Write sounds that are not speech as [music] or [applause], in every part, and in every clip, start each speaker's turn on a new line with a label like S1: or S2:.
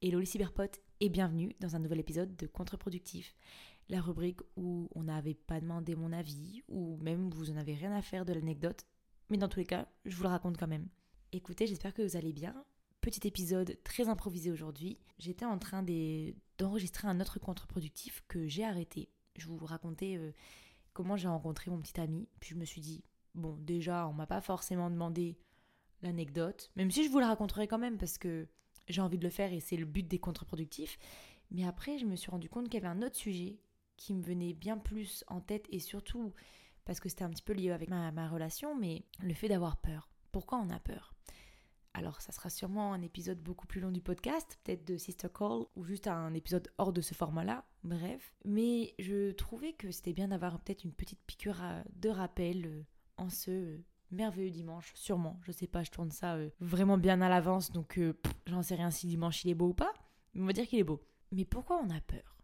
S1: Hello les cyberpotes et bienvenue dans un nouvel épisode de Contre-productif, la rubrique où on n'avait pas demandé mon avis ou même vous en avez rien à faire de l'anecdote, mais dans tous les cas, je vous le raconte quand même. Écoutez, j'espère que vous allez bien. Petit épisode très improvisé aujourd'hui. J'étais en train d'enregistrer un autre contre-productif que j'ai arrêté. Je vous racontais euh, comment j'ai rencontré mon petit ami, puis je me suis dit, bon, déjà, on m'a pas forcément demandé l'anecdote, même si je vous la raconterai quand même parce que j'ai envie de le faire et c'est le but des contre-productifs. Mais après, je me suis rendu compte qu'il y avait un autre sujet qui me venait bien plus en tête et surtout parce que c'était un petit peu lié avec ma, relation, mais le fait d'avoir peur. Pourquoi on a peur? Alors, ça sera sûrement un épisode beaucoup plus long du podcast, peut-être de Sister Call, ou juste un épisode hors de ce format-là, bref. Mais je trouvais que c'était bien d'avoir peut-être une petite piqûre de rappel euh, en ce merveilleux dimanche, sûrement. Je sais pas, je tourne ça euh, vraiment bien à l'avance, donc euh, j'en sais rien si dimanche il est beau ou pas. Mais on va dire qu'il est beau. Mais pourquoi on a peur?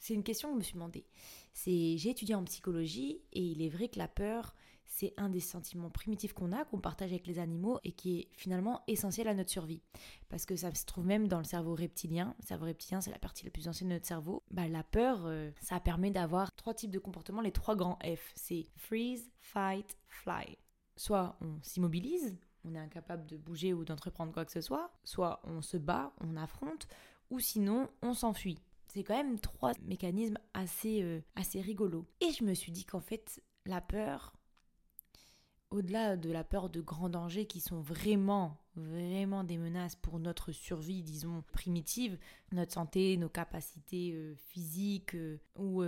S1: C'est une question que je me suis demandé. C'est j'ai étudié en psychologie et il est vrai que la peur, c'est un des sentiments primitifs qu'on a, qu'on partage avec les animaux et qui est finalement essentiel à notre survie. Parce que ça se trouve même dans le cerveau reptilien. Le cerveau reptilien, c'est la partie la plus ancienne de notre cerveau. Bah, la peur, euh, ça permet d'avoir trois types de comportements, les trois grands F. C'est freeze, fight, fly. Soit on s'immobilise, on est incapable de bouger ou d'entreprendre quoi que ce soit, soit on se bat, on affronte, ou sinon on s'enfuit. C'est quand même trois mécanismes assez, euh, assez rigolos. Et je me suis dit qu'en fait, la peur, au-delà de la peur de grands dangers qui sont vraiment, vraiment des menaces pour notre survie, disons, primitive, notre santé, nos capacités euh, physiques euh, ou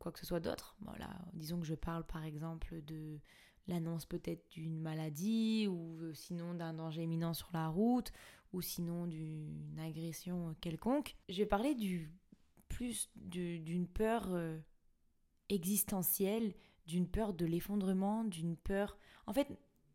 S1: quoi que ce soit d'autre. Voilà, disons que je parle par exemple de l'annonce peut-être d'une maladie ou sinon d'un danger imminent sur la route ou sinon d'une agression quelconque. Je vais parler du plus d'une peur euh, existentielle, d'une peur de l'effondrement, d'une peur, en fait,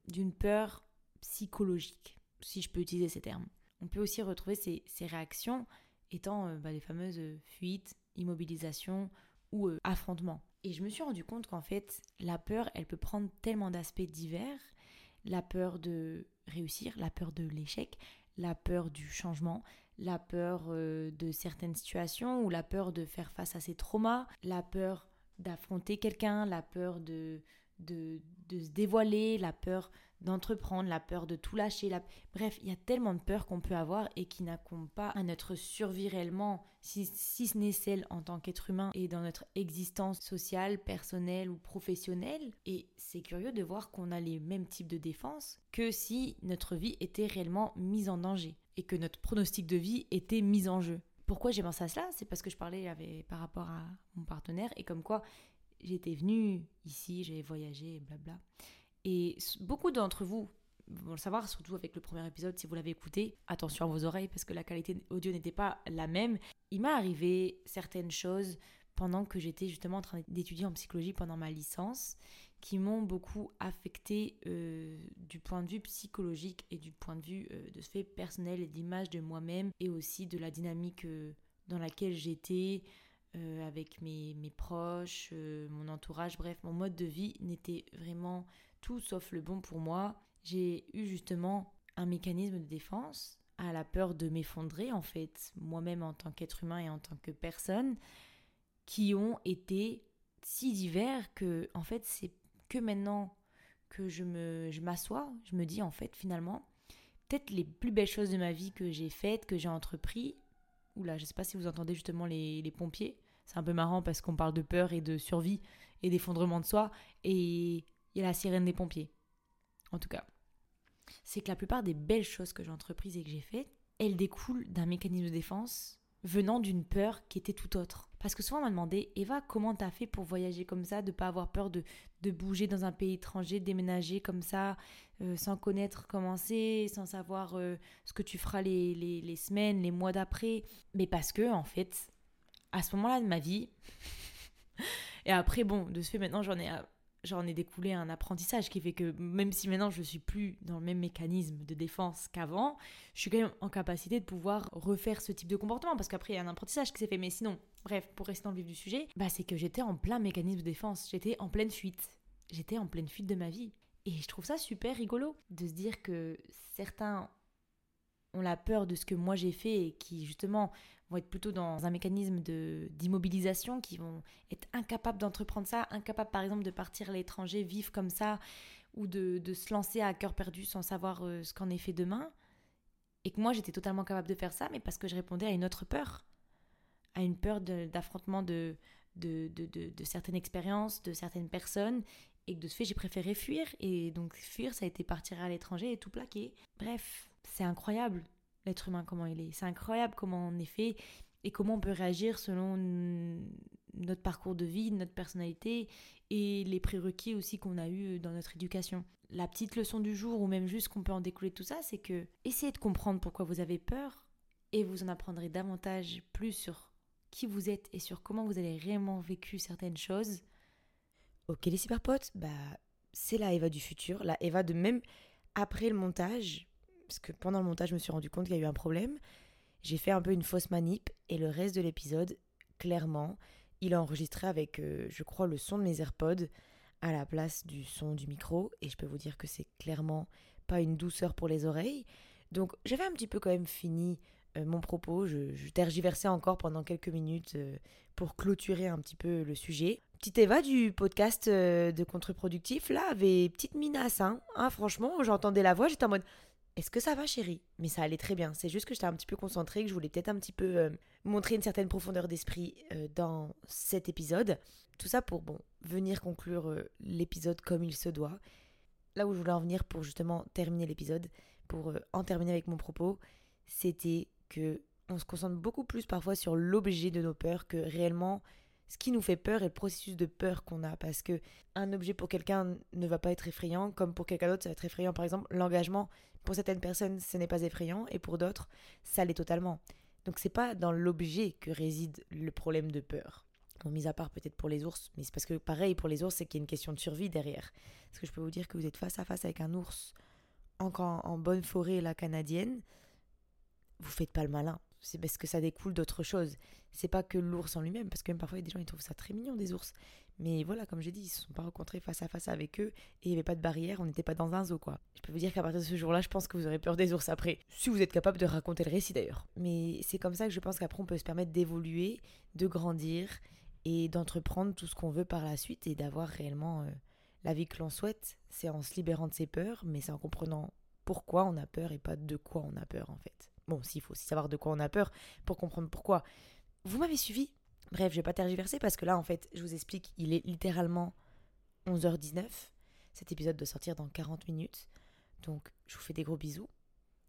S1: d'une peur psychologique, si je peux utiliser ces termes. On peut aussi retrouver ces, réactions étant euh, bah, les fameuses fuites, immobilisations ou affrontements. Et je me suis rendu compte qu'en fait, la peur, elle peut prendre tellement d'aspects divers. La peur de réussir, la peur de l'échec, la peur du changement, la peur euh, de certaines situations ou la peur de faire face à ses traumas, la peur d'affronter quelqu'un, la peur de de, se dévoiler, la peur d'entreprendre, la peur de tout lâcher. Bref, il y a tellement de peurs qu'on peut avoir et qui n'accompagnent pas à notre survie réellement, si, si ce n'est celle en tant qu'être humain et dans notre existence sociale, personnelle ou professionnelle. Et c'est curieux de voir qu'on a les mêmes types de défenses que si notre vie était réellement mise en danger et que notre pronostic de vie était mis en jeu. Pourquoi j'ai pensé à cela? C'est parce que je parlais avec, par rapport à mon partenaire et comme quoi j'étais venue ici, j'ai voyagé, blabla. Et beaucoup d'entre vous vont le savoir, surtout avec le premier épisode, si vous l'avez écouté. Attention à vos oreilles parce que la qualité audio n'était pas la même. Il m'est arrivé certaines choses pendant que j'étais justement en train d'étudier en psychologie pendant ma licence, qui m'ont beaucoup affecté euh, du point de vue psychologique et du point de vue euh, de ce fait personnel et d'image de moi-même et aussi de la dynamique euh, dans laquelle j'étais, avec mes, proches, mon entourage, bref, mon mode de vie n'était vraiment tout sauf le bon pour moi. J'ai eu justement un mécanisme de défense à la peur de m'effondrer, en fait, moi-même en tant qu'être humain et en tant que personne, qui ont été si divers que, en fait, c'est que maintenant que je me je m'assois, je me dis en fait finalement peut-être les plus belles choses de ma vie que j'ai faites, que j'ai entrepris, Oula, je sais pas si vous entendez justement les, pompiers. C'est un peu marrant parce qu'on parle de peur et de survie et d'effondrement de soi. Et il y a la sirène des pompiers. En tout cas. C'est que la plupart des belles choses que j'ai entreprises et que j'ai faites, elles découlent d'un mécanisme de défense venant d'une peur qui était tout autre. Parce que souvent on m'a demandé, Eva, comment t'as fait pour voyager comme ça, de pas avoir peur de, de bouger dans un pays étranger, déménager comme ça, euh, sans connaître comment c'est, sans savoir euh, ce que tu feras les, les, les semaines, les mois d'après. Mais parce que, en fait, à ce moment-là de ma vie, [laughs] et après, bon, de ce fait, maintenant j'en ai j'en ai découlé un apprentissage qui fait que même si maintenant je suis plus dans le même mécanisme de défense qu'avant, je suis quand même en capacité de pouvoir refaire ce type de comportement parce qu'après il y a un apprentissage qui s'est fait. Mais sinon, bref, pour rester dans le vif du sujet, bah c'est que j'étais en plein mécanisme de défense, j'étais en pleine fuite, j'étais en pleine fuite de ma vie. Et je trouve ça super rigolo de se dire que certains ont la peur de ce que moi j'ai fait et qui justement vont être plutôt dans un mécanisme d'immobilisation, qui vont être incapables d'entreprendre ça, incapables par exemple de partir à l'étranger, vivre comme ça, ou de, de, se lancer à cœur perdu sans savoir euh, ce qu'en est fait demain. Et que moi j'étais totalement capable de faire ça, mais parce que je répondais à une autre peur, à une peur d'affrontement de, de, de, de, certaines expériences, de certaines personnes, et que de ce fait j'ai préféré fuir. Et donc fuir, ça a été partir à l'étranger et tout plaquer. Bref, c'est incroyable l'être humain, comment il est. C'est incroyable comment on est fait et comment on peut réagir selon notre parcours de vie, notre personnalité et les prérequis aussi qu'on a eu dans notre éducation. La petite leçon du jour, ou même juste qu'on peut en découler tout ça, c'est que essayez de comprendre pourquoi vous avez peur et vous en apprendrez davantage plus sur qui vous êtes et sur comment vous avez réellement vécu certaines choses.
S2: Ok les cyberpotes, bah c'est la Eva du futur, la Eva de même après le montage, parce que pendant le montage, je me suis rendu compte qu'il y a eu un problème. J'ai fait un peu une fausse manip et le reste de l'épisode, clairement, il a enregistré avec, euh, je crois, le son de mes AirPods à la place du son du micro. Et je peux vous dire que c'est clairement pas une douceur pour les oreilles. Donc j'avais un petit peu quand même fini euh, mon propos. Je, tergiversais encore pendant quelques minutes euh, pour clôturer un petit peu le sujet. Petite Eva du podcast de contre-productif, là, avait petite minace. Hein. hein franchement, j'entendais la voix, j'étais en mode est-ce que ça va, chérie? Mais ça allait très bien. C'est juste que j'étais un petit peu concentrée, que je voulais peut-être un petit peu euh, montrer une certaine profondeur d'esprit euh, dans cet épisode. Tout ça pour, bon, venir conclure euh, l'épisode comme il se doit. Là où je voulais en venir pour justement terminer l'épisode, pour en terminer avec mon propos, c'était que on se concentre beaucoup plus parfois sur l'objet de nos peurs que réellement ce qui nous fait peur et le processus de peur qu'on a. Parce que un objet pour quelqu'un ne va pas être effrayant, comme pour quelqu'un d'autre, ça va être effrayant. Par exemple, l'engagement, pour certaines personnes, ce n'est pas effrayant, et pour d'autres, ça l'est totalement. Donc c'est pas dans l'objet que réside le problème de peur. Bon, mis à part peut-être pour les ours, mais c'est parce que pareil pour les ours, c'est qu'il y a une question de survie derrière. Parce que je peux vous dire que vous êtes face à face avec un ours encore en bonne forêt la canadienne, vous faites pas le malin c'est parce que ça découle d'autre chose. C'est pas que l'ours en lui-même, parce que même parfois il y a des gens ils trouvent ça très mignon des ours. Mais voilà, comme j'ai dit, ils se sont pas rencontrés face à face avec eux et il n'y avait pas de barrière, on n'était pas dans un zoo quoi. Je peux vous dire qu'à partir de ce jour-là, je pense que vous aurez peur des ours après. Si vous êtes capable de raconter le récit d'ailleurs. Mais c'est comme ça que je pense qu'après on peut se permettre d'évoluer, de grandir et d'entreprendre tout ce qu'on veut par la suite et d'avoir réellement euh, la vie que l'on souhaite. C'est en se libérant de ses peurs, mais c'est en comprenant pourquoi on a peur et pas de quoi on a peur en fait. Bon, s'il faut aussi savoir de quoi on a peur pour comprendre pourquoi. Vous m'avez suivi Bref, je vais pas tergiverser parce que là, en fait, je vous explique, il est littéralement 11h19. Cet épisode doit sortir dans 40 minutes. Donc, je vous fais des gros bisous.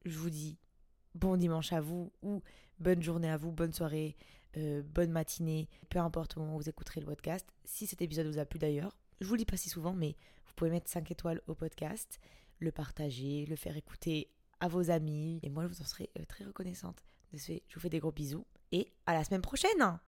S2: Je vous dis bon dimanche à vous ou bonne journée à vous, bonne soirée, euh, bonne matinée, peu importe au moment où vous écouterez le podcast. Si cet épisode vous a plu d'ailleurs, je vous le dis pas si souvent, mais vous pouvez mettre 5 étoiles au podcast, le partager, le faire écouter à vos amis. Et moi, je vous en serai euh, très reconnaissante. De ce fait, je vous fais des gros bisous et à la semaine prochaine